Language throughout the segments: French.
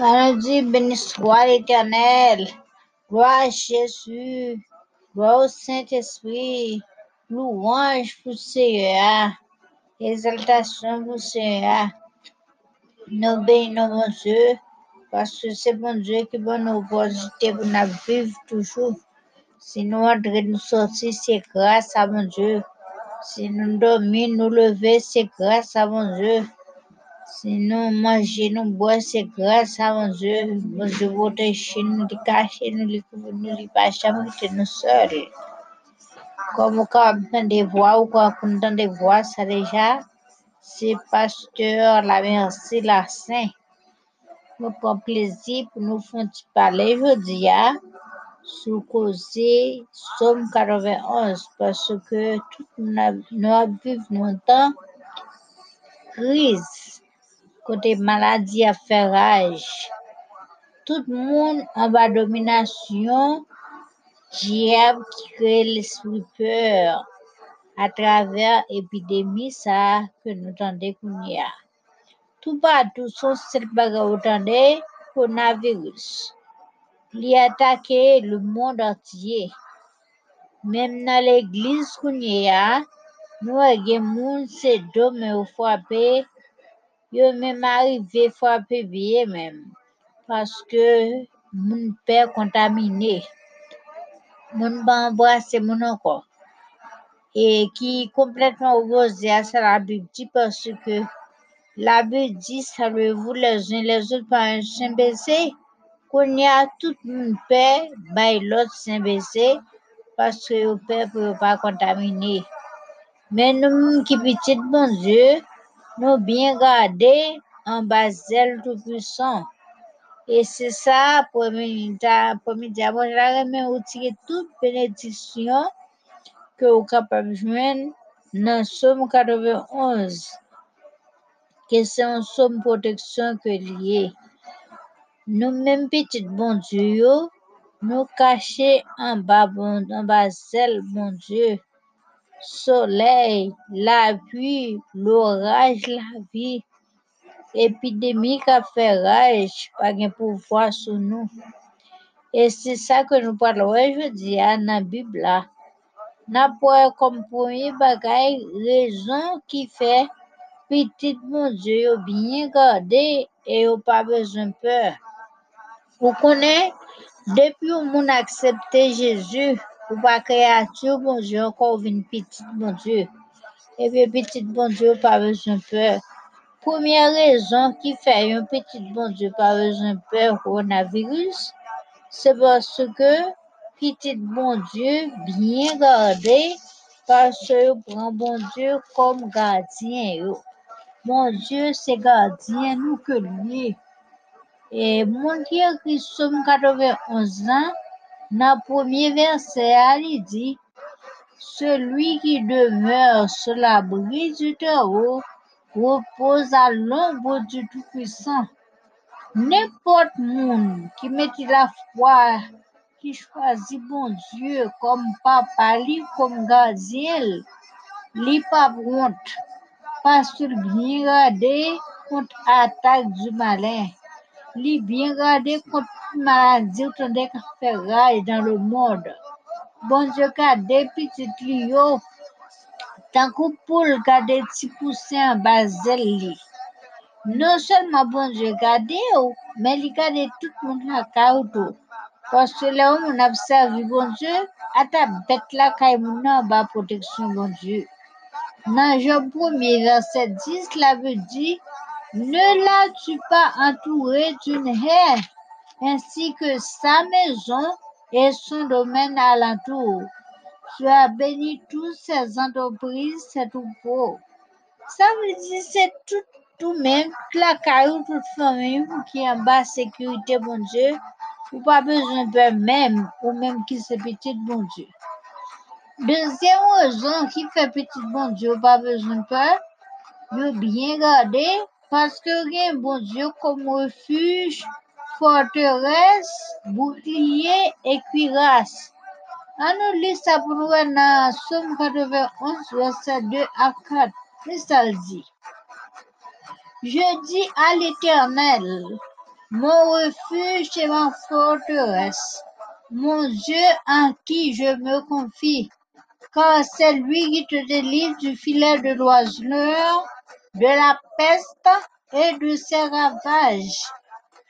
Dit, béni soit l'Éternel, gloire à Jésus, gloire au Saint-Esprit, louange pour Seigneur, exaltation pour Seigneur. Nous bénissons mon Dieu, parce que c'est mon Dieu qui va nous opportunités pour nous vivre toujours. Si nous entrons, nous sortir, c'est grâce à mon Dieu. Si nous dormons, nous lever, c'est grâce à mon Dieu. Si nous mangeons, nous boire, c'est grâce à mon Dieu. Mon Dieu, votre chez nous, les cacher, nous les couvrir, nous les pas jamais quitter nous seuls. Comme quand on entend des voix ou quand on entend des voix, ça déjà, c'est pasteur, la merci, la saint. Nous prenons plaisir pour nous faire parler aujourd'hui, hein, sur causer Somme 91, parce que tout nous a- nous avons vécu longtemps crise, côté maladie à faire rage. Tout le monde en bas domination, diable qui crée l'esprit peur à travers l'épidémie ça que nous a. Tout partout, son seul bagage autant coronavirus. Il a attaqué le monde entier. Même dans l'église y a, nous avons des gens dommage au frappé, yo même arrivé frapper bien même parce que mon père contaminé, mon pas embrasser mon encore et qui est complètement opposé à ça la Bible dit parce que la Bible dit saluez-vous les uns les autres par un saint baiser qu'on y a tout mon père by l'autre saint baiser parce que le père ne peut pas contaminer. Mais nous qui petit bon Dieu, nous bien garder en bas zèle tout puissant. Et c'est ça, premier je la remets au tirer toute bénédiction que vous capable de joindre dans Somme 91, que c'est un somme protection que lié. Nous même petit bon Dieu, nous cacher en bas bon Dieu. Soleil, la pluie, l'orage, la vie, épidémie qui a fait rage, pas de pouvoir sur nous. Et c'est ça que nous parlons aujourd'hui dans la Bible. là. N'a pas comme premier bagage raison qui fait petit mon bien gardé et yo pas besoin de peur. Vous connaissez, depuis que mon accepté Jésus, ou pas créature, mon Dieu, encore une petite, mon Dieu. Et puis, petite, bon Dieu, pas besoin de peur. Première raison qui fait un petit, bon Dieu, pas besoin de peur, coronavirus, c'est parce que petit, bon Dieu, bien gardé, parce que yo prend bon Dieu comme gardien. yo. Mon Dieu, c'est gardien, nous que lui. Et mon Dieu, qui sommes 91 ans, dans premier verset, il dit, celui qui demeure sur l'abri du Très-Haut repose à l'ombre du Tout-Puissant. N'importe monde qui met la foi, qui choisit bon Dieu comme papa, lui, comme gardien, lui pas honte, parce qu'il contre l'attaque du malin. Lui bien gardé contre toute maladie ou qu'a fait rage dans le monde. Bon Dieu, garde petit lio, tant que poule garde petit poussin en bas d'elle li. Non seulement bon Dieu garde ou, mais il garde tout le monde à caoutchouc. Parce que là où on a servi bon Dieu, à ta bête là, quand on a bas protection bon Dieu. Dans Job 1er, verset 10, la veut dire, ne l'as-tu pas entouré d'une haie, ainsi que sa maison et son domaine alentour? Tu as béni toutes ses entreprises, ses troupeaux. Ça veut dire c'est tout, tout même, la caillou, toute famille qui est en bas sécurité, bon Dieu, ou pas besoin de même, ou même qui c'est petit, bon Dieu. Deuxième raison qui fait petit, bon Dieu, pas besoin de peur, yo bien gardé, parce que rien, bon Dieu, comme refuge, forteresse, bouclier et cuirasse. On nous lit ça Somme 91, verset 2 à 4. Et ça dit. Je dis à l'Éternel, mon refuge et ma forteresse, mon Dieu en qui je me confie, car c'est lui qui te délivre du filet de l'oiseleur, de la peste et de ses ravages.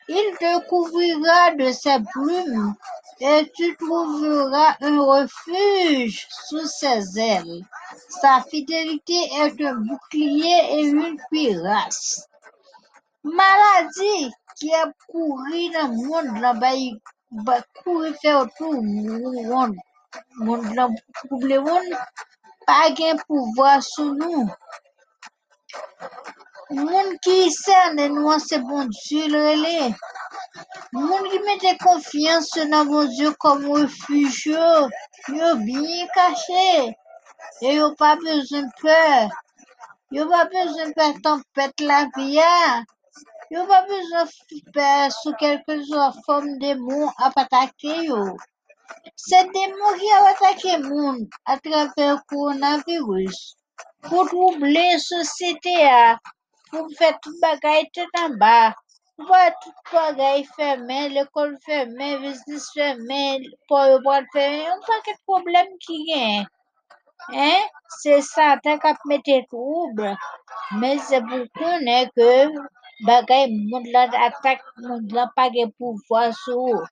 Il te couvrira de ses plumes et tu trouveras un refuge sous ses ailes. Sa fidélité est un bouclier et une cuirasse. Maladie qui a couru dans le monde, là, va courir faire tout le monde. Monde là, le monde, pas pouvoir sur nous. Monde qui sert nous, c'est bon Dieu le relais. Moun qui mette confiance dans mon Dieu comme refuge, yo yo bien caché. Et yo pas besoin de peur. Yo pas besoin de tempête la vie. hein. Yo pas besoin de peur sous quelque forme de démon à attaquer. C'est démon qui a attaqué le monde à travers le coronavirus troubler la société, pour faire tout bagaille tout en bas. Pour tout bagaille fermé, l'école fermée, business fermé, pour le boîte fermé, on pas de problème qui gagne. Hein? C'est ça, t'as qu'à mettre trouble. Mais c'est pour connaître que bagaille monde là attaque monde là pas de pouvoir sur.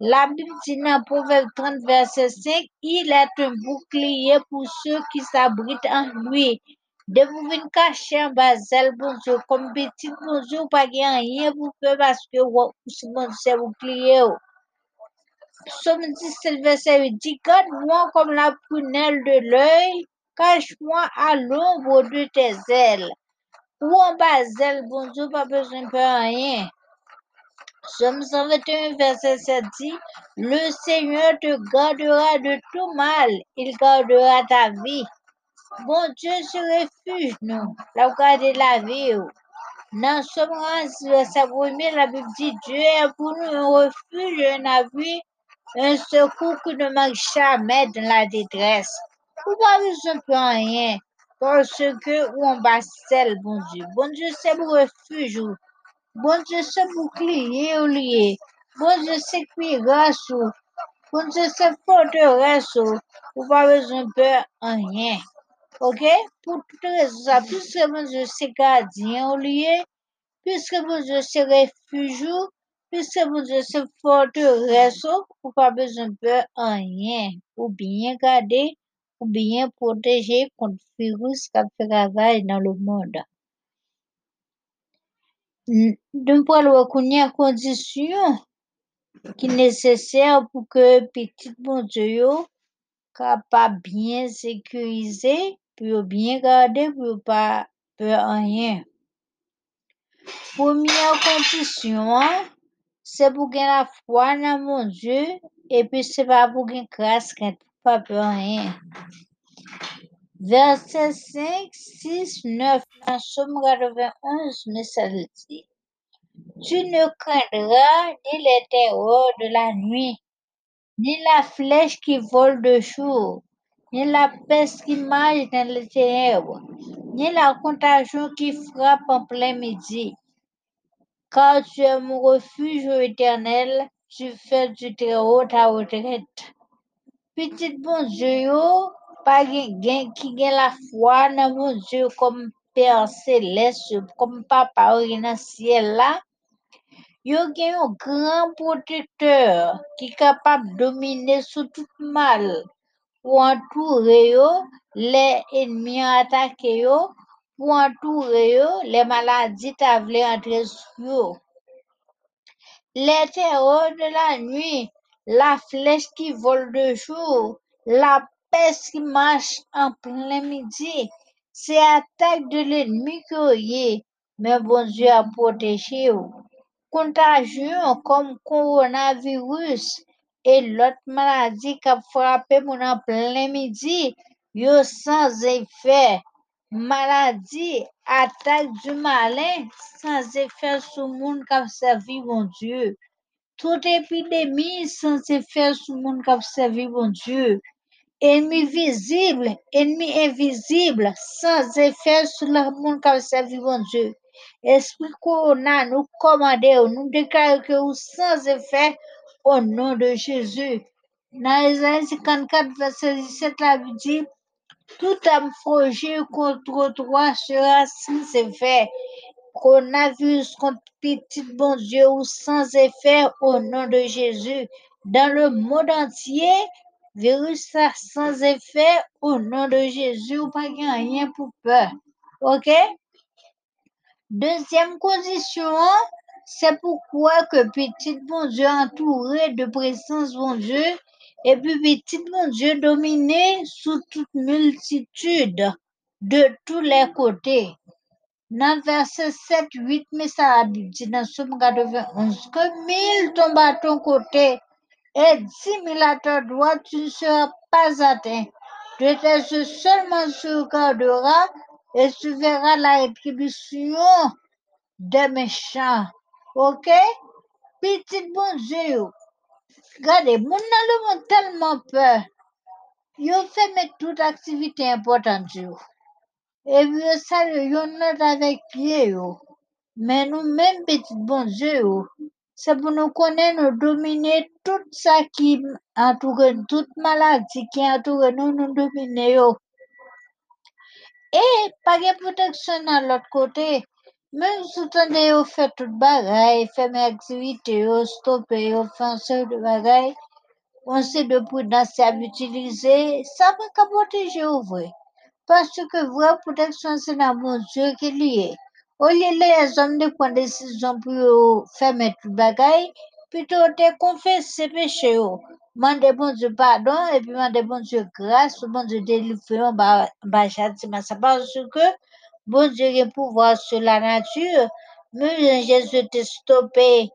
La Bible dit dans Proverbe 30, verset 5, il est un bouclier pour ceux qui s'abritent en lui. De vous venir cacher en bas, bon Dieu, comme petit bon Dieu, pas rien pour faire parce que vous, c'est bouclier. Psaume 17, verset 8 dit, Garde-moi comme la prunelle de l'œil, cache-moi à l'ombre de tes ailes. Ou en bas, bon Dieu, pas besoin de rien. Psaume 121, verset 7 dit, Le Seigneur te gardera de tout mal, il gardera ta vie. Bon Dieu se refuge, nous, la garder la vie. oh. Dans Somme 11, verset 1 la Bible dit, Dieu est pour nous un refuge, un abri, un secours qui ne manque jamais dans la détresse. Vous pas besoin de rien, parce que on bat seul, bon Dieu. Bon Dieu, c'est mon refuge. Lié. Oh. Bon Dieu, c'est forteresse. oh. Vous pas besoin de rien. OK? Pour toutes les raisons, puisque mon Dieu, c'est gardien lieu, puisque mon Dieu, c'est refuge, puisque mon Dieu, c'est forteresse, vous pas besoin de rien. Ou bien garder, ou bien protéger contre le virus qui fait ravage dans le monde. N- Nous pouvons reconnaître conditions qui sont nécessaires pour que petit bon Dieu yo capable bien sécuriser, pour bien garder, pour pas peur rien. Première condition, c'est pour gagner la foi dans mon Dieu, et puis c'est pas pour gagner grâce pas peur rien. Verset 5, 6, 9, dans Somme 91, mais ça le dit. Tu ne craindras ni les terreurs de la nuit, ni la flèche qui vole de jour, ni la peste qui marche dans les ténèbres, ni la contagion qui frappe en plein midi. Car tu es mon refuge éternel, tu fais du Très-Haut ta retraite. Petit bon Dieu, pas qui gen la foi dans mon Dieu comme Père céleste, comme Papa dans le ciel là, yo gen un grand protecteur qui est capable de dominer sur tout mal pour entourer yo, les ennemis attaquer yo, pour entourer yo, les maladies ta vle entrer sur yo. Les terreurs de la nuit, la flèche qui vole de jour, la qui marche en plein midi, c'est attaque de l'ennemi que est, mais bon Dieu a protégé. vous. Contagion comme coronavirus et l'autre maladie qui a frappé mon en plein midi, yo sans effet. Maladie, attaque du malin, sans effet sur le monde qui a servi mon Dieu. Toute épidémie sans effet sur le monde qui a servi mon Dieu. Ennemi visible, ennemi invisible, sans effet sur le monde qui a servi mon Dieu. Esprit qu'on a nous commandé, nous déclarons que vous sans effet au nom de Jésus. Dans Isaïe 54, verset 17, la Bible dit, tout âme forgée contre toi sera sans effet. Coronavirus contre petit bon Dieu ou sans effet au nom de Jésus. Dans le monde entier, virus ça sans effet au nom de Jésus, ou pas rien pour peur. OK? Deuxième condition, c'est pourquoi que petit bon Dieu entouré de présence bon Dieu et puis petit bon Dieu dominé sous toute multitude de tous les côtés. Dans verset 7, 8, mais ça a dit dans Somme 91 que mille tombent à ton côté et dix mille à ta tu ne seras pas atteint. Tes yeux seulement tu regarderas et tu verras la rétribution des méchants. Ok? Petit bon Dieu. Regardez, mon le tellement peur. Yo fait toute activité importante. Et puis ça, yo note avec pied. Mais nous-mêmes, petit bon pour nous connaître, nous dominer tout ça qui entoure, toute maladie qui entoure nous, nous dominer. Et pas de protection de l'autre côté. Même si vous yo fait tout bagaille, fait mes activités, yo stopper, de bagaille, on sait de prudence à utiliser, ça va qu'à protéger au vrai. Parce que vraie protection, c'est dans mon Dieu qui est lié. Au lieu les hommes de prendre décision pour yo mettre tout bagaille, plutôt de confesser péché yo. Mande bon Dieu pardon et puis mande bon Dieu grâce, bon Dieu délivre, châtiment. Ça parce que bon Dieu a pouvoir sur la nature. Même Jésus te stoppé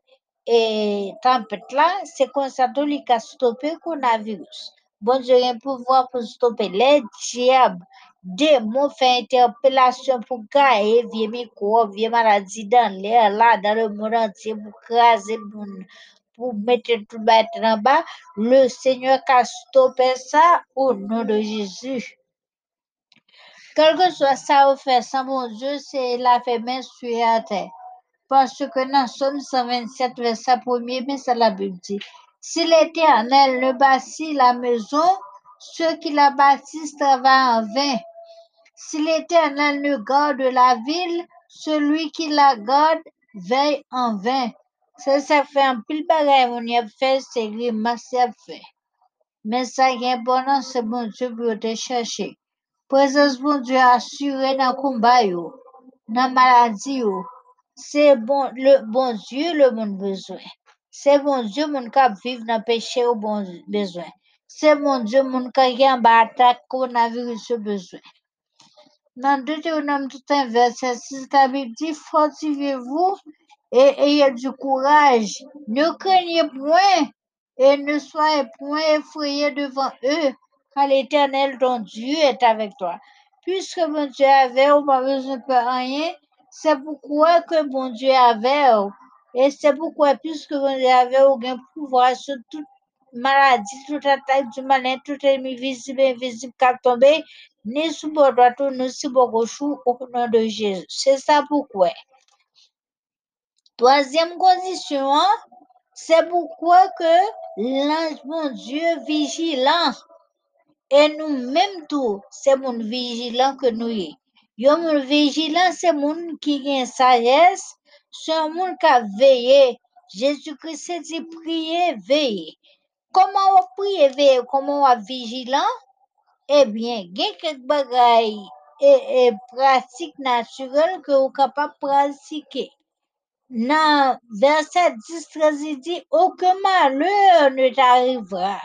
et tempête là, c'est comme ça lui a stoppé le coronavirus. Bon Dieu pouvoir pour stopper les diables, démons, faire interpellation pour gagner vieux micro, vieux maladie dans l'air là, dans le monde entier, pour craser, pour, mettre tout battre en bas. Le Seigneur a stoppé ça au nom de Jésus. Quel que soit ça ou fait sans mon Dieu, c'est la fait main sur la terre. Parce que dans Somme 127, verset 1er, mais c'est la Bible dit. Si l'Éternel ne bâtit la maison, ceux qui la bâtissent travaillent en vain. Si l'Éternel ne garde la ville, celui qui la garde veille en vain. Ça, ça fait un pile bagaille, on y a fait, c'est grimace, c'est fait. Mais ça qui est important, c'est bon Dieu pour te chercher. Présence bon Dieu assurée dans le combat, dans la maladie. C'est bon, le bon Dieu, le monde besoin. C'est bon Dieu, mon cap vivre dans le péché au bon besoin. C'est bon Dieu, mon cap qui en bas attaque coronavirus au besoin. Dans Deutéronome tout un verset 6, la Bible dit, fortifiez-vous et ayez du courage. Ne craignez point et ne soyez point effrayés devant eux, car l'Éternel, ton Dieu, est avec toi. Puisque mon Dieu avait, on pas besoin de rien, c'est pourquoi que mon Dieu avait, et c'est pourquoi, puisque mon Dieu avait aucun pouvoir sur toute maladie, toute attaque du malin, tout ennemi visible et invisible qui a tombé, au nom de Jésus. C'est ça pourquoi. Troisième condition, c'est pourquoi que l'ange, mon Dieu, vigilant, et nous-mêmes tout, c'est mon vigilant que nous y. Yo mon vigilant, c'est mon qui a sagesse, c'est mon qui a veillé. Jésus-Christ dit prier, veiller. Comment on prie, veiller, comment on est vigilant? Eh bien, il y a quelques bagailles et, et pratiques naturelles que vous êtes capable de pratiquer. Dans verset 10, 13, il dit, aucun malheur ne t'arrivera,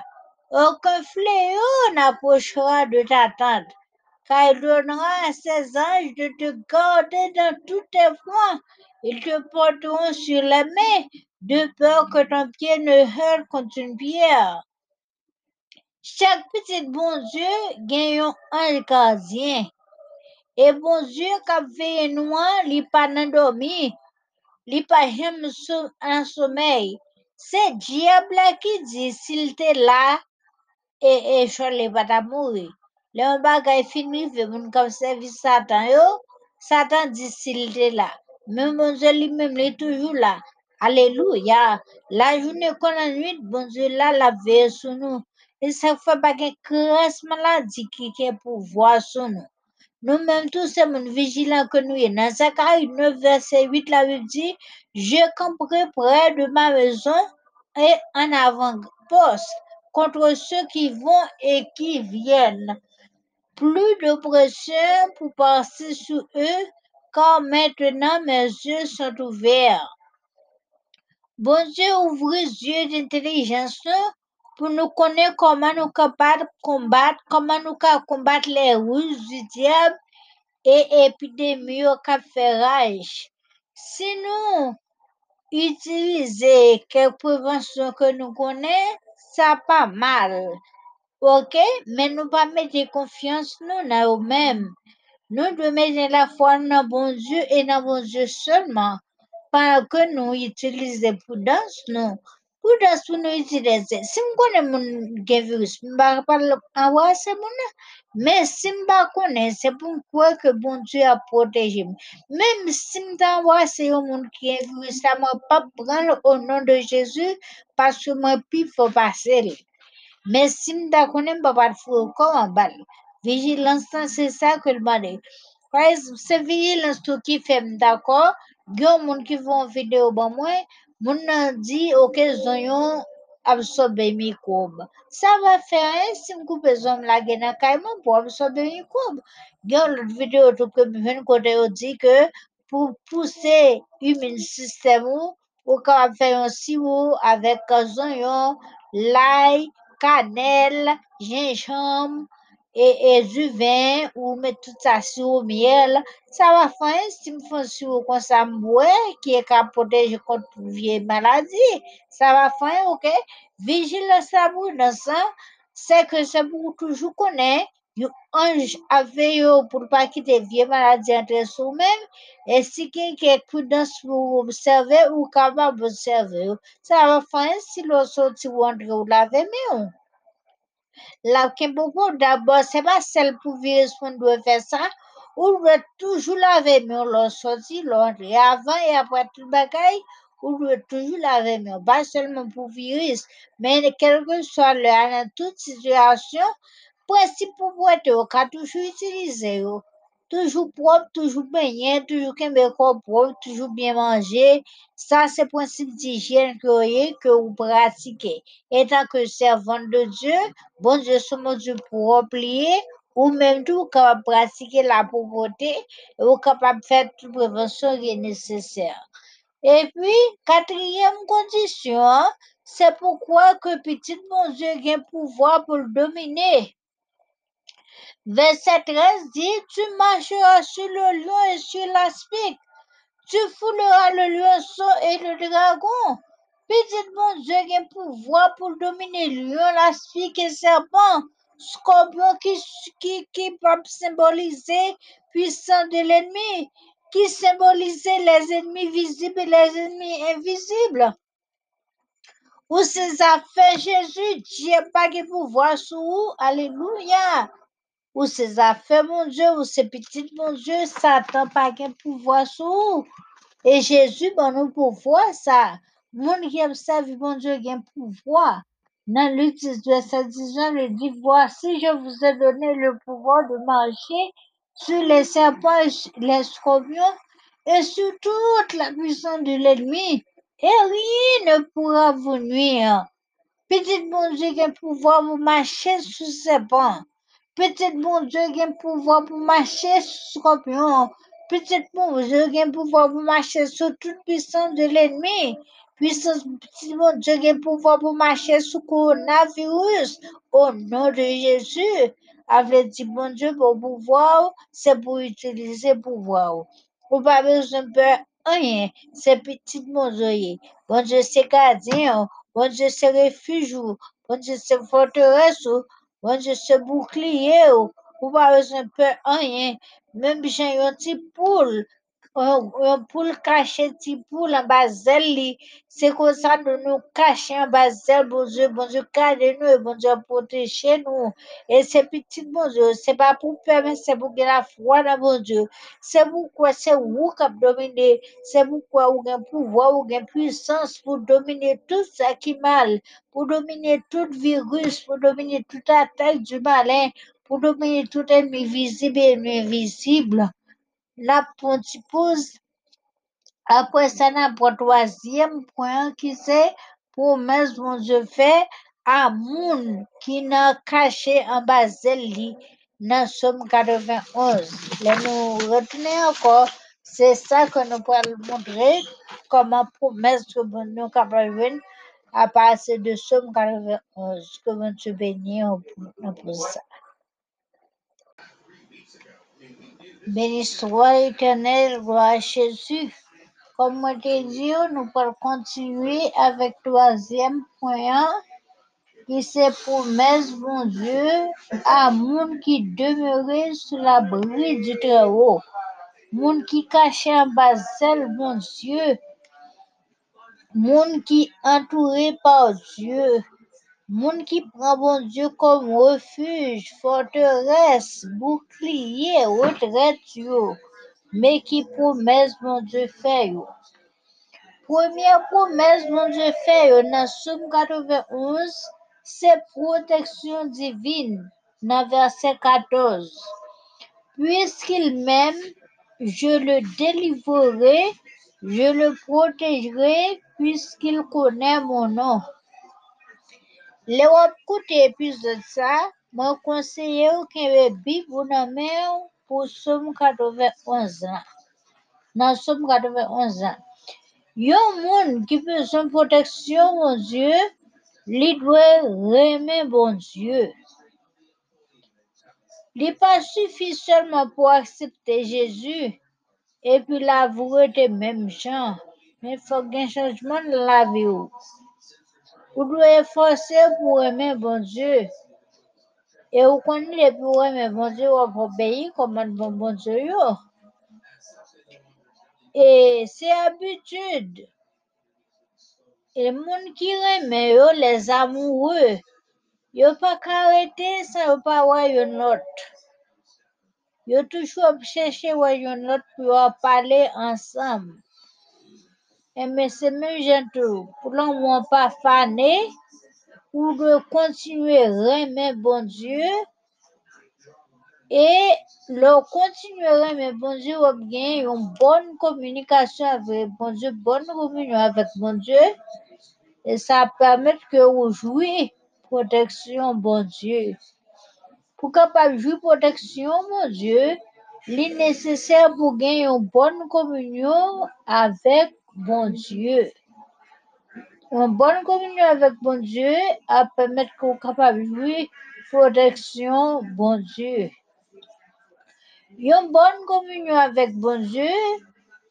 aucun fléau n'approchera de ta tente, car il donnera à ses anges de te garder dans tous tes points. Ils te porteront sur les mains, de peur que ton pied ne heurte contre une pierre. Chak pitit bon zye gen yon an kazyen. E bon zye kap veye nou an li pa nan domi, li pa jem sou an somey. Se diable ki di sil te la e, e chon li pata moui. Le yon bagay finri ve moun kap servis satan yo, satan di sil te la. Men bon zye li mem li toujou la. Aleluya, la jounen konan nwit bon zye la la veye sou nou. Ça fait pas qu'une grâce maladie qui qui est pouvoir sur nous. Nous-mêmes tous sommes vigilants que nous sommes. Dans Zacharie 9, verset 8, la Bible dit, je camperai près de ma maison et en avant-poste contre ceux qui vont et qui viennent. Plus de pression pour passer sur eux, car maintenant mes yeux sont ouverts. Bon Dieu, les yeux d'intelligence pour nous connaître comment nous capables combattre, comment nous combattre les ruses du diable et épidémies au rage. Si nous utilisons quelques préventions que nous connaissons, ça pas mal. Ok? Mais nous pas mettre confiance nous dans nous-mêmes. Nous devons mettre la foi dans bon Dieu et dans bon Dieu seulement. Pendant que nous utilisons prudence, nous. Prudence pour nous utiliser. Si nous connaissons mon virus, je ne vais pas envoyer ce monde. Mais si je ne connais c'est pour quoi que bon Dieu a protégé. Même si je t'envoie c'est un monde qui est virus, ça ne m'a pas prendre au nom de Jésus parce que faut passer. Mais si je ne connais pas. Vigilance, c'est ça que le c'est qui fait, d'accord? Il y a des gens qui font une vidéo, bon, moi, mon dit, ok, ils absorber microbe. Ça va faire rien si je coupe les hommes là, dans a vidéo que je viens de côté, on dit que pour pousser l'immune système, ou quand faire un sirop avec oignon, l'ail, cannelle, gingembre du vin ou mettre tout ça sur le miel, ça va faire si me font sur comme ça me boire, qui est capable de protéger contre vieille maladie. Ça va faire, ok? Vigilance à vous dans ça, c'est que c'est pour toujours connaître. Un ange a veillé pour ne pas quitter vieille maladie entre soi-même. Et si quelqu'un est prudence pour observer ou capable d'observer, ça va faire si l'on sortit ou ou laver mieux. La beaucoup d'abord, c'est pas celle pour virus qu'on doit faire ça. On doit toujours laver mieux l'on sorti, l'autre. Et avant et après tout le bagaille, on doit toujours laver mieux. Pas seulement pour virus, mais quel que soit le, dans toute situation, principe pour boire, on peut toujours utiliser. Toujours propre, toujours baigné, toujours qu'un propre, toujours bien manger. Ça, c'est le principe d'hygiène que vous avez, que vous pratiquez. Que servant de Dieu, bon Dieu, sommes Dieu propre ou même tout capable pratiquer la pauvreté, et ou capable de faire toute prévention qui est nécessaire. Et puis, quatrième condition, hein, c'est pourquoi que petit bon Dieu a un pouvoir pour le dominer. Verset 13 dit, tu marcheras sur le lion et sur l'aspic. Tu fouleras le lionceau et le dragon. Petit bon Dieu a un pouvoir pour dominer le lion, l'aspic et le serpent. Scorpion qui, qui, qui peut symboliser puissant de l'ennemi, qui symbolisait les ennemis visibles et les ennemis invisibles. Ou ces affaires, Jésus, Dieu n'a pas de pouvoir sur vous. Alléluia ou ces affaires, mon Dieu, ou ces petites, mon Dieu, Satan pas qu'un pouvoir sur vous. Et Jésus, bon, nous pouvoir, ça. Mon qui aime mon Dieu, a un pouvoir. Dans Luc 10, verset 19, il dit, voici, je vous ai donné le pouvoir de marcher sur les serpents, les scorpions, et sur toute la puissance de l'ennemi, et rien ne pourra vous nuire. Petit bon Dieu un pouvoir pour marcher sur ses bancs. Petit bon Dieu un pouvoir pour marcher sur scorpion. Petit bon Dieu un pouvoir pour marcher sur toute puissance de l'ennemi. Puissance, petit bon Dieu un pouvoir pour marcher sur coronavirus. Au nom de Jésus. Avec dit bon Dieu pour pouvoir, c'est pour utiliser pouvoir. Ou besoin de peur rien. C'est petit bon Dieu. Bon Dieu, c'est gardien. Bon Dieu, c'est refuge. Bon Dieu, c'est forteresse. Pas besoin de rien. Même j'ai un petit poule. Poule caché petit poule en bas zèle. C'est comme ça nous nous cacher en bas zèle, bon Dieu, bon Dieu, nous, bon Dieu, protéger nous. Et c'est petit, bon Dieu, c'est pas pour peur, mais c'est pour la foi dans bon Dieu. C'est pourquoi c'est vous qui dominé, c'est pourquoi vous avez pouvoir, vous avez puissance pour dominer tout ça qui est mal, pour dominer tout virus, pour dominer toute attaque du malin, pour dominer tout ennemi visible et invisible. La pause après ça, n'a pas troisième point qui c'est promesse mon Dieu fait à moun qui n'a caché en bas li dans Somme 91. Là, nous retenons encore, c'est ça que nous pouvons montrer comment promesse que nous capable à partir de Somme 91. Que bénisse pour, pour ça. Béni soit l'éternel, gloire à Jésus. Comme moi dit, nous pouvons continuer avec le troisième point, qui c'est promesse, mon Dieu, à monde qui demeurait sous l'abri du Très-Haut. Monde qui cachait en bas mon Dieu. Monde qui entouré par Dieu. Monde qui prend mon Dieu comme refuge, forteresse, bouclier, retraite, mais qui promesse mon Dieu fait. Première promesse mon Dieu fait dans Somme 91, c'est protection divine dans verset 14. Puisqu'il m'aime, je le délivrerai, je le protégerai, puisqu'il connaît mon nom. Le wap koute épisode ça, mwen konseye ou kenbe bib ou nan men ou pour Somme 91 ans. Dans Somme 91 ans. Yon moun Dieu, li doit remer bon. Il pas suffit seulement pour accepter Jésus et puis l'avouer de même gens. Mais il faut qu'il y ait un changement dans la ou. Vous devez efforcer pour aimer bon Dieu. Et vous connaissez pour aimer bon Dieu, vous obéir comme un bon Dieu. Et c'est habitude. Et les gens qui aiment les amoureux, arrêter ça, yo pas voir une autre. Yo toujours chercher voir une autre pour parler ensemble. Mais c'est même gentil. Pour l'on pas fané, ou de continuer à aimer bon Dieu, et le continuer mais bon Dieu, ou bien une bonne communication avec bon Dieu, bonne communion avec bon Dieu, et ça permet que vous jouiez protection, bon Dieu. Pour capable jouer protection, mon Dieu, il est nécessaire pour gagner une bonne communion avec bon Dieu. Une bonne communion avec bon Dieu a permettre qu'on capable jouer protection, bon Dieu. Une bonne communion avec bon Dieu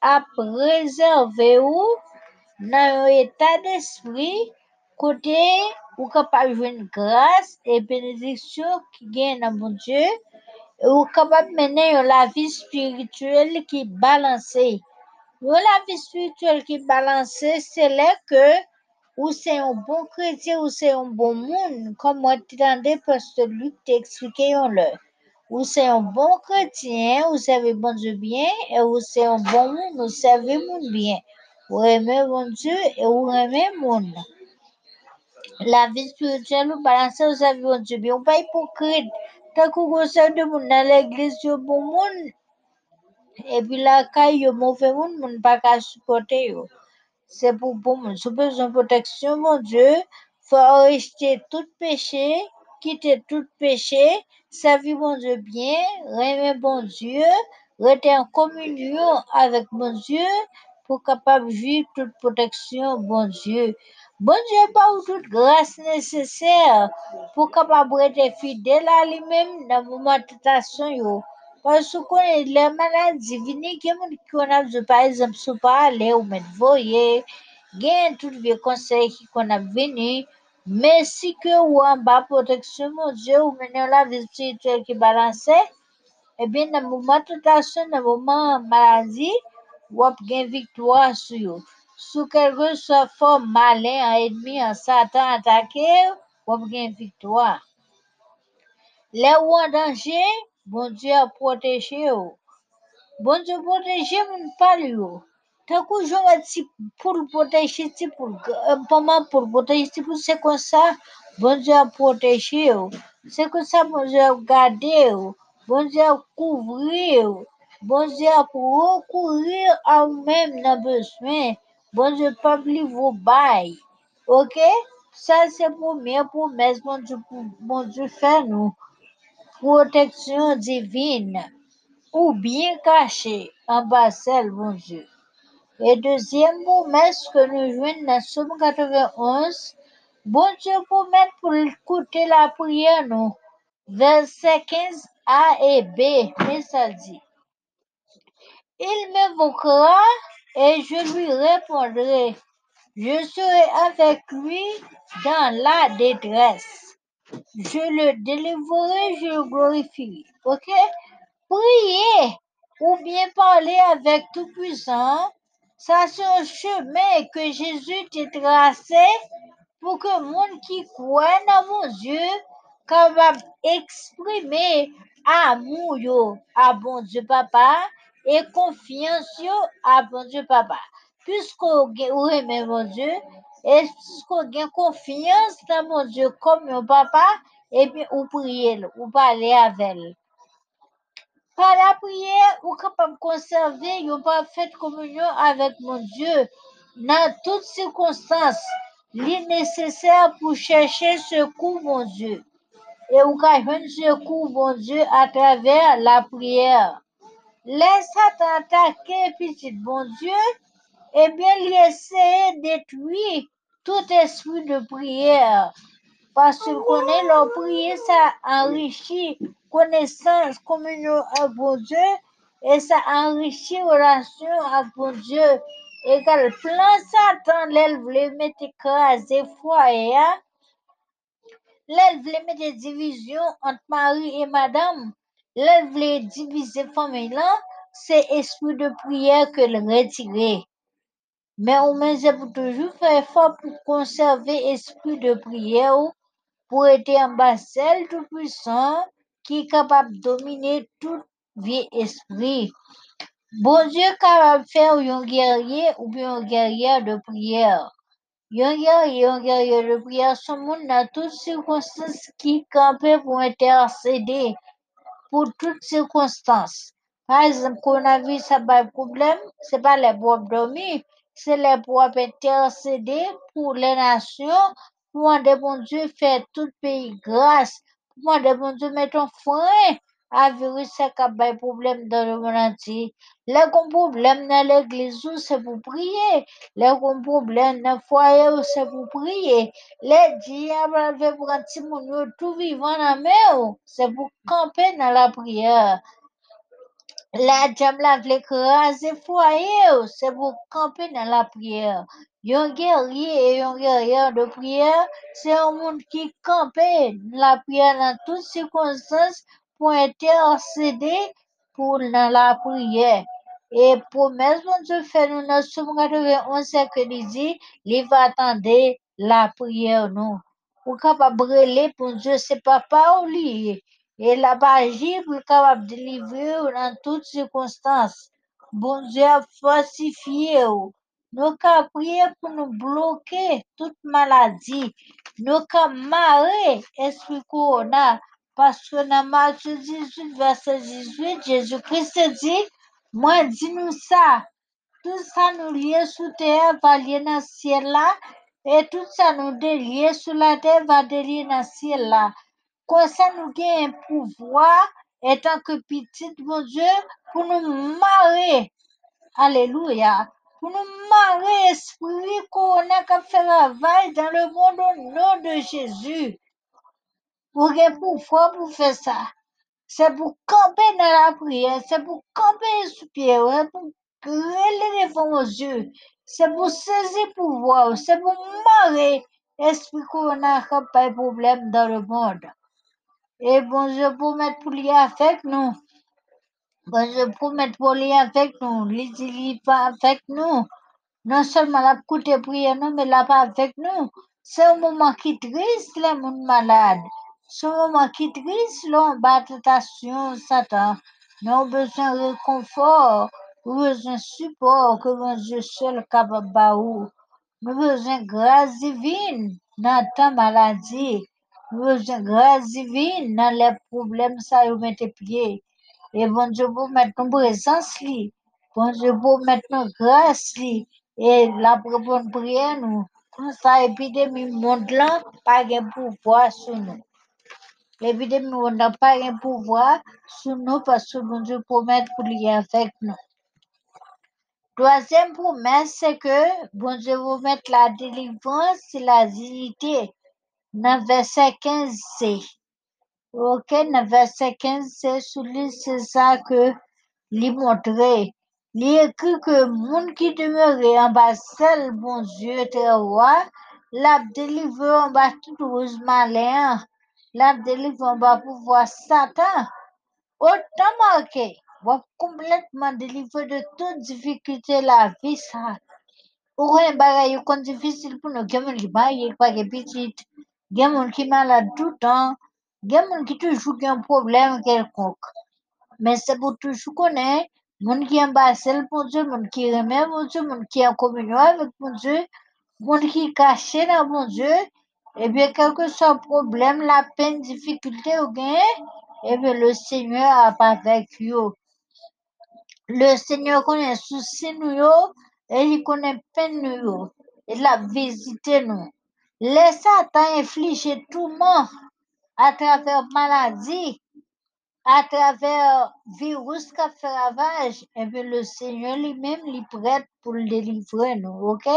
a préservé ou dans un état d'esprit côté ou capable de une grâce et bénédiction qui gagne dans bon Dieu ou capable de mener la vie spirituelle qui est balancée. La vie spirituelle qui est balancée, c'est là que ou c'est un bon chrétien ou c'est un bon monde, comme moi t'entendais pasteur Luc t'expliquer là. Ou c'est un bon chrétien, vous savez bon Dieu bien, et ou c'est un bon monde, vous savez monde bien. Vous aimez bon Dieu et vous aimez monde. La vie spirituelle, vous balancez, vous savez bon Dieu bien. Vous pas hypocrite. Tant que vous savez de monde dans l'église, vous bon monde, et puis mauvais monde, moun pas qu'à supporter yo. C'est pour bon monde. Avez besoin protection, mon Dieu, faut arrêter tout péché, quitter tout péché, servir mon Dieu bien, aimer bon Dieu, rester en communion avec mon Dieu pour capable vivre toute protection, bon Dieu. Bon Dieu, ou toute grâce nécessaire pour capable rester fidèle à lui-même dans moment de tentation. Yo. Parce que les maladies vini qui qu'on a besoin, par exemple, si pas aller ou mettre voyer, gain tout vieux conseil qu'on a venu, mais si que ou en bas protection, mon Dieu, ou la vie spirituelle qui balancée, eh bien, dans moment tentation, dans moment maladie, ou une victoire sur eux. Sous quelque soit forme malin, ennemi, un Satan attaqué, ou une victoire. Les ou en danger, Dieu protégé. Bon Dieu protégé mon pali yo. Tant que je pour protéger pour pas pour protéger pour c'est comme ça. Bon Dieu protégé. C'est comme ça bon Dieu gardé. Bon Dieu couvrir. Bon Dieu pour recourir à même dans besoin. Bon Dieu pas vos bail. OK? Ça c'est pour première promesse bon Dieu pour bon Dieu fait nous. Protection divine ou bien caché en bas celle, mon Dieu. Et deuxième promesse que nous jouons dans Somme 91, bon Dieu promet pour écouter la prière, nous. Verset 15 A et B, mais ça dit. Il m'évoquera et je lui répondrai. Je serai avec lui dans la détresse. Je le délivrerai, je le glorifierai. OK? Prier ou bien parler avec Tout-Puissant, ça c'est un chemin que Jésus t'a tracé pour que le monde qui croit dans mon Dieu capable d'exprimer amour à bon Dieu papa et confiance à bon Dieu papa. Puisqu'on aime mon Dieu et puisqu'on a confiance dans mon Dieu comme mon papa, et eh bien, ou prier, ou parler avec elle. Par la prière, ou capable conserver une parfaite communion avec mon Dieu dans toutes circonstances. Il nécessaire pour chercher secours, mon Dieu. Et ou capable secours, mon Dieu, à travers la prière. Laisse attaquer, petit bon Dieu, eh bien, laisser détruire tout esprit de prière. Parce qu'on est leur prière, ça enrichit connaissance, communion avec bon Dieu, et ça enrichit relation avec bon Dieu. Et quand le plan Satan, l'elle voulait mettre écraser foyer, l'elle voulait mettre des divisions entre mari et madame, l'elle voulait diviser famille là, c'est esprit de prière que le retirer. Mais moins, pour toujours faire effort pour conserver esprit de prière pour être celle tout puissant qui est capable de dominer tout vie esprit. Bon Dieu capable de faire un guerrier ou bien un guerrier de prière. Un guerrier, un guerrier de prière, son monde dans toutes circonstances qui campent pour intercéder pour toutes circonstances. Par exemple, quand on a vu ça pas problème, c'est pas les pour dormir, c'est les pour intercéder pour les nations, pour demander bon Dieu faire tout pays grâce, moi, de bon Dieu, mets ton frein à virus qui problème dans le monde entier. Les problème dans l'église, c'est pour prier. Les problème dans le foyer, c'est pour prier. Les diables veulent prendre tout vivant dans la mer, c'est pour camper dans la prière. La diable veut écraser foyer, c'est pour camper dans la prière. Un guerrier et un guerrier de prière, c'est un monde qui campe la prière dans toutes circonstances pour intercéder pour dans la prière. Et promesse, mon Dieu, fait nous dans Somme 91, c'est que il dit, il va attendre la prière, nous. Ou brûler pour Dieu, c'est pas pas oublié. Et la magie pour capable délivrer dans toutes circonstances. Bon Dieu a falsifié. Nous avons prié pour nous bloquer toute maladie. Nous avons marrer esprit corona. Parce que dans Matthieu 18, verset 18, Jésus-Christ dit, moi dis-nous ça. Tout ça nous lié sous terre va lier dans le ciel là. Et tout ça nous délier sous la terre va délier dans le ciel là. Comme ça nous avons un pouvoir, étant que petit, mon Dieu, pour nous marrer. Alléluia pour nous marrer esprit qu'on a qu'à faire travail dans le monde au nom de Jésus. Pour que pouvoir faire ça? C'est pour camper dans la prière, c'est pour camper sous pied, pour grêler devant aux yeux, c'est pour saisir pouvoir, c'est pour marrer esprit qu'on a pas de problème dans le monde. Et bon Dieu pour mettre pour avec nous. Bon Dieu promet pour avec nous, il pas avec nous. Non seulement la coûte prière nous, mais là pas avec nous. C'est un moment qui triste, les gens malades. C'est un moment qui triste, là, on bat tentation, Satan. Nous avons besoin de réconfort, nous avons besoin de support que mon Dieu seul capable de. Nous avons besoin de grâce divine dans ta maladie grâce divine dans les problèmes, ça y est, pied. Et bon Dieu, pour mettre une présence, li. bon pour mettre grâce, li. et la bonne prière, nous. Quand ça épidémie monte là, pas de pouvoir sur nous. L'épidémie monte là, pas de pouvoir sur nous parce que bon Dieu promet pour lier avec nous. Troisième promesse, c'est que bon Dieu vous mettre la délivrance et la dignité. 9:15. Ok, 9:15, c'est celui, c'est ça que lui montrer. Il écrit que le monde qui demeurait en bas seul, bon Dieu, très roi, l'a délivré en bas tout rose malin, l'a délivré en bas pouvoir Satan. Autant marqué, va complètement délivré de toute difficulté la vie, ça. Ou rien, bagay, difficile pour nous, comme les bails, pas les gen moun ki malade tout le temps, moun ki toujours un problème quelconque. Mais c'est pour toujours connaître, moun qui en bas seul pour Dieu, moun qui remet mon Dieu, moun qui est en communion avec mon Dieu, moun qui est caché dans mon Dieu, et bien quel que soit le problème, la peine, difficulté ou gain, et bien le Seigneur a pas vous. Le Seigneur connaît souci nous et il connaît peine nous yo. Il a visité nous. Laisse Satan le monde à travers maladie, à travers virus qui fait ravage, et bien le Seigneur lui-même il est prêt pour le délivrer nous, ok?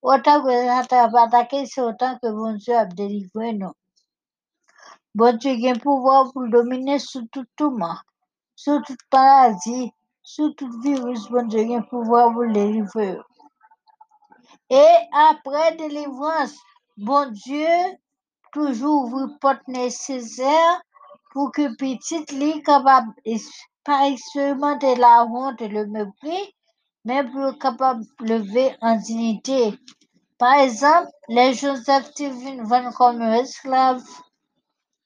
Autant que Satan va attaquer, c'est autant que bon Dieu a délivré nous. Bon Dieu a un pouvoir pour dominer sur tout monde, sur toute maladie, sur tout virus, bon Dieu a un pouvoir pour le délivrer. Et après délivrance, bon Dieu toujours ouvre porte nécessaire pour que petite lit capable pas expérimenter la honte et le mépris, mais pour capable lever en dignité. Par exemple, les Joseph vont comme esclaves,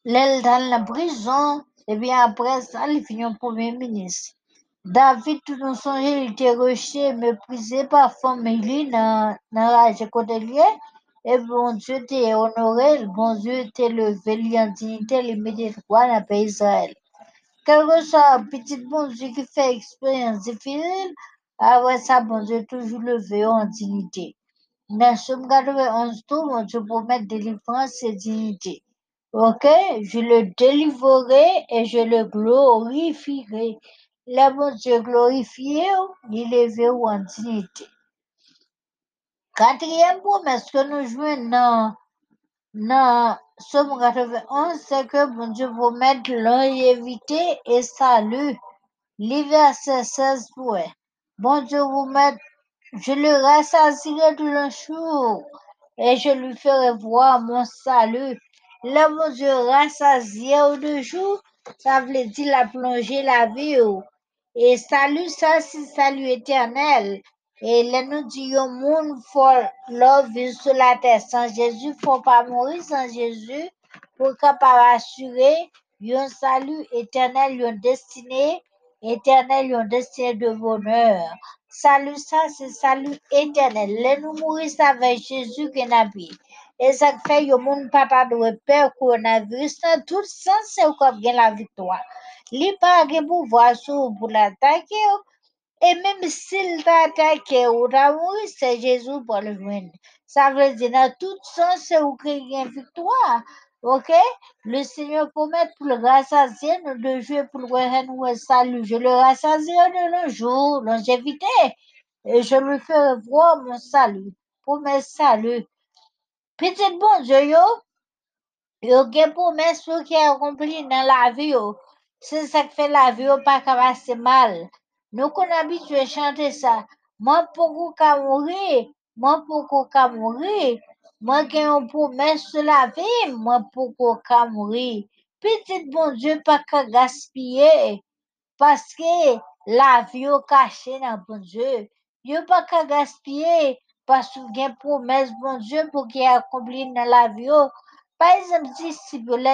l'aile dans la prison, et bien après ça, il finit en premier ministre. David, tout dans son il était rejeté, méprisé par famille dans dans la côté. Et bon Dieu t'est honoré, bon Dieu t'est levé, lui en dignité, il met des droits dans le pays d'Israël? Quel que soit petit bon Dieu qui fait expérience difficile, après ça, bon Dieu toujours levé en dignité. Dans Somme 91 tout, mon Dieu promet délivrance et dignité. Ok, je le délivrerai et je le glorifierai. Là, mon Dieu glorifié, il est levé en dignité. Quatrième promesse que nous jouons dans, dans Somme 91, c'est que mon Dieu promet longévité et salut. L'hiver, c'est 16 points. Bon Dieu vous met, je le rassasierai de le jour et je lui ferai voir mon salut. Là, mon Dieu rassasié au deux jours, ça veut dire la plongée, la vie. Et salut, ça, c'est salut éternel. Et là, nous disons, monde faut love vivre sur la terre sans Jésus, faut pas mourir sans Jésus pour capable assurer un salut éternel, une destinée éternelle, une destinée de bonheur. Salut, ça, c'est salut éternel. Là, nous mourir avec Jésus qui n'a vie. Et ça fait que le monde pas de peur coronavirus, dans tout sens, c'est comme bien la victoire. Li pas pouvoir sur pour l'attaquer. Et même s'il ou t'a mouru, c'est Jésus pour le joindre. Ça veut dire, dans tout sens, c'est où qu'il y victoire. Ok? Le Seigneur promet pour le rassasier, de jouer pour le nous salut. Je le rassasierai de nos jours, longévité. Et je lui ferai voir mon salut. Pour mes saluts. Petit bon Dieu, yo, yo gen promesse qui est accompli dans la vie. C'est ça qui fait la vie pas passer mal. Nous chanter ça. Moi pour qu'à mourir, moi pour qu'à mourir. Moi qui ai une promesse sur la vie, moi pour qu'à mourir. Petit bon Dieu pas qu'à gaspiller. paske la vi yo kache nan bon Dieu. Yo pa ka gaspye paske gen promes bon Dieu pou ki akompli nan la vi yo. Par exemple,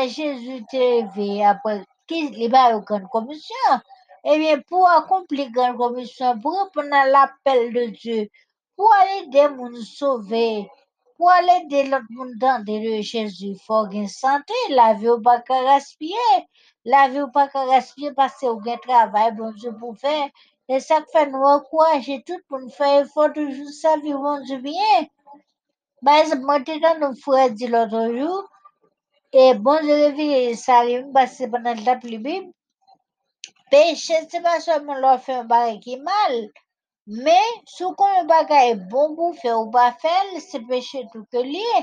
Jésus te leve apre, ki li ba yo. Ebyen, pou akompli gran komisyon, pou repon nan l'appel de Dieu, pou ale de moun sauve, pou ale de lot moun dan de Jésus, fò gen sante, la vi yo pa ka gaspye. La vi ou pa ka gaspye pase ou gen travay bon Dieu pou fè. E sak fè nou akouraje tout pou nou fè effort toujou sa vi bon Dieu bien. Ba exemple, mwen te dan nou fwè di l'autre jou, e bon Dieu revi sa rim base banan la pli bib. Peche se pa seman lò fè un bagay ki mal, me sou kon un bagay bon pou fè ou pa fèl, se peche tout ke liye.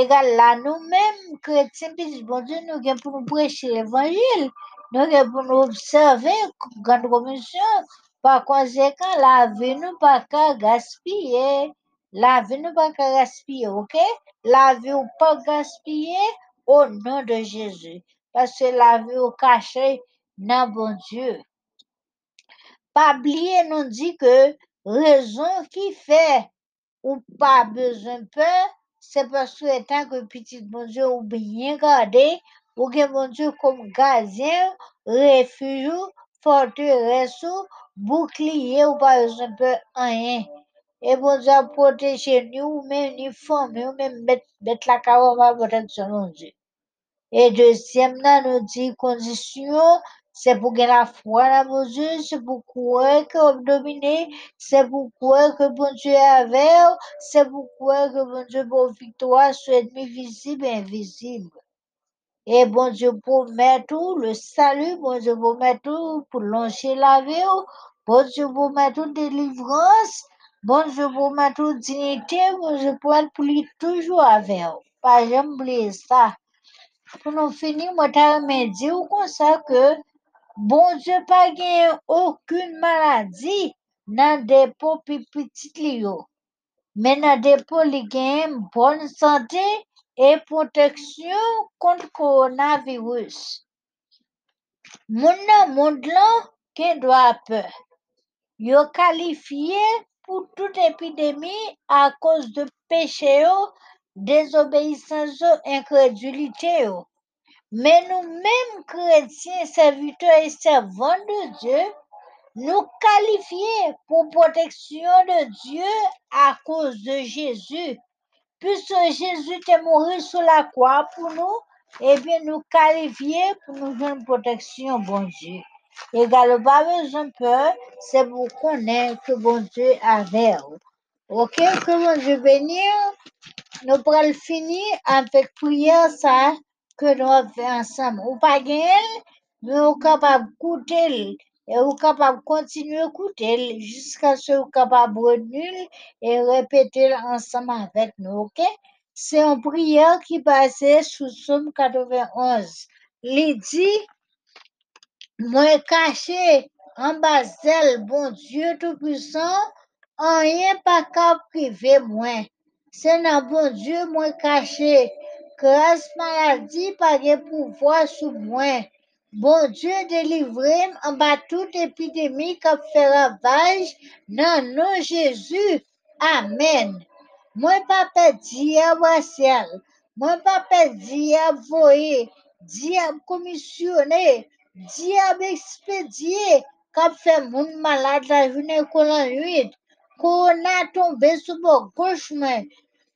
Egal la nou menm kretien pis bon Dieu nou gen pou nou preche l'evangil, nou gen pou nou observe gand komisyon, pa konsekan la vi nou pa ka gaspye, la vi nou pa ka gaspye, ok? La vi ou pa gaspye au nan de Jezu, paske la vi ou kache nan bon Dieu. Pa bliye nou di ke rezon ki fe ou pa bezon pe, se paske etan ke pitit bon Dieu ou bien gade, ou gen bon Dieu kom gazien, refujou, forteresou, boukliye ou pa bezon pe anyen. E bon a proteje ni ou men, ni fome, ou men bet la kawa pa proteksyon bon Dieu. E dezyem nan nou di kondisyon, se pou gen la fwa nan bon Dieu, se ke ou domine, se pou kouè ke bon Dieu avew, se pou kouè ke bon victoire sou enmi vizib e invizib. E bon Dieu pou metou le salu, bon Dieu pou metou pou lonche la vew, bon Dieu pou metou delivrans, bon Dieu pou metou dinite, bon Dieu pou el pou li toujou avew. Pa jem blie sa. Pou nou fini, mwen ta remen di ou kon sa ke bon Dieu pa gen akoun maladi nan depo pi pitit li yo. Men nan depo li gen bon sante e proteksyon kont koronavirus. Moun nan moun lan ken do apè. Yo kalifiye pou tout epidemi a kos de yo désobéissance incrédulité. Mais nous-mêmes, chrétiens, serviteurs et servants de Dieu, nous qualifions pour protection de Dieu à cause de Jésus. Puisque Jésus est mort sur la croix pour nous, eh bien nous qualifions pour nous donner une protection, bon Dieu. Également, pas besoin de peur, c'est pour connaître que bon Dieu avait. Ok, que bon Dieu bénisse. Nou pral fini avèk priyer sa ke nou ap fè ansam. Ou pa gen, nou ou kapab koutel, e ou kapab kontinu koutel, jiska se ou kapab renul, e repetel ansam avèk nou, ok? Se yon priyer ki pase sou som 91. Li di, mwen kache an basel bon Diyo tout puissant, an yen pa ka prive mwen. Se nan bon Dieu mwen kache, kras maladi pa gen pouvoi sou mwen. Bon Dieu delivrem an ba tout epidemi kap fè ravaj nan nou Jésus. Amen. Mwen pa pe diya wasyal, mwen pa pe diya voye, diya komisyone, diya ekspedye kap fè moun malade la jounen kolan. Korona tombe sou bo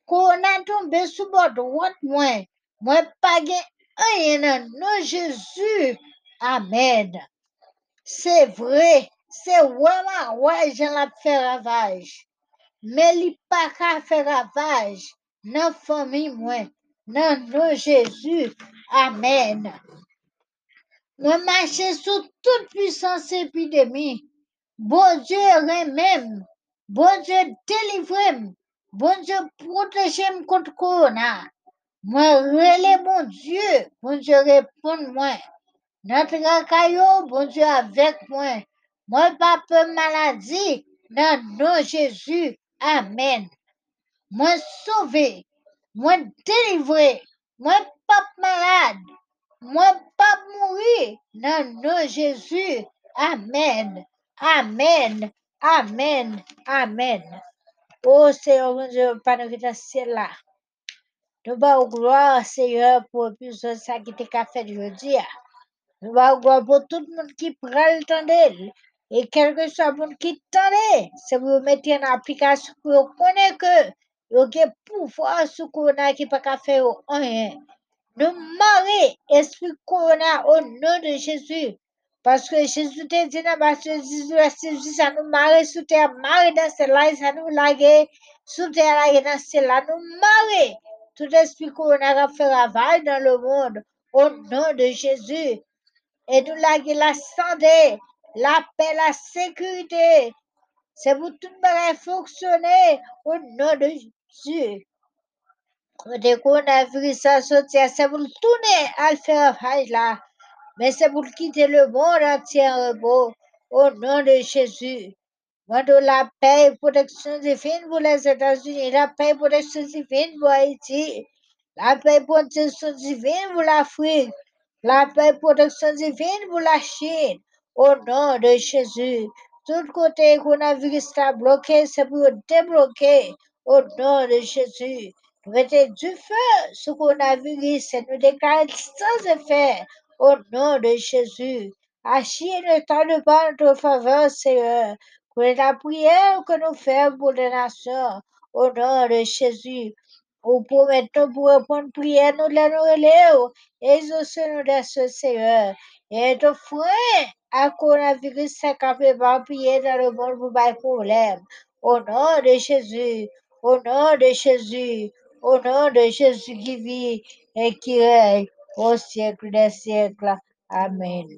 mwen. Korona tombe sou bo drot mwen. Mwen pa gen anye nan nou Jezu. Amen. Se vre, se wama waj jan la fe ravaj. Me li pa ka fe ravaj nan fami mwen. Nan nou Jezu. Amen. Mwen mache sou tout puissance epidemi. Bon Dieu remem. Bon Dieu délivrem, bon Dieu protégem contre corona. Moi relais mon Dieu, bon Dieu répond moi. Notre caillou, bon Dieu avec moi. Moi pas peur maladie, dans nom Jésus. Amen. Moi sauvé, moi délivré, moi pas malade, moi pas mourir, dans nom Jésus. Amen. Amen. Amen. Amen. Oh Dieu, pas nous qui dans le ciel là. Nous bas gloire, Seigneur, pour plus de bas gloire pour tout le monde qui prend le temps d'elle. Et quel que soit le monde qui t'en c'est vous mettre en application vous connaître que vous avez pouvoir sur corona qui pas qu'à faire rien. Nous marions esprit corona au nom de Jésus. Parce que Jésus te dit dans Matthieu 18, verset 18, ça nous marie sous terre, marie dans celle-là, ça nous lague sous terre, lague dans celle-là, nous marie. Tout esprit corona va faire ravage dans le monde au nom de Jésus. Et nous lague la santé, la paix, la sécurité. C'est pour tout le monde fonctionner au nom de Jésus. Dès qu'on a vu ça sortir, c'est pour tourner à faire ravage là. Mais c'est pour quitter le monde entier en repos au nom de Jésus. Mando la paix et protection divine pour les États-Unis, la paix et protection divine pour Haïti, la paix et protection divine pour l'Afrique, la paix et protection divine pour la Chine, au nom de Jésus. Tout côté coronavirus está bloqué, c'est pour débloquer, au nom de Jésus. Nous du feu sur le coronavirus et nous déclarons sans effet, au nom de Jésus. Agis le temps de notre faveur, Seigneur. Pour la prière que nous faisons pour les nations, au nom de Jésus. Nous promettons pour répondre prière, nous les nous relèvons. Exaucez-nous de ce Seigneur. Et de frein à coronavirus, c'est pas prier dans le monde pour pas problème. Au nom de Jésus. Au nom de Jésus. Au nom de Jésus qui vit et qui règne au siècle des siècles. Amen.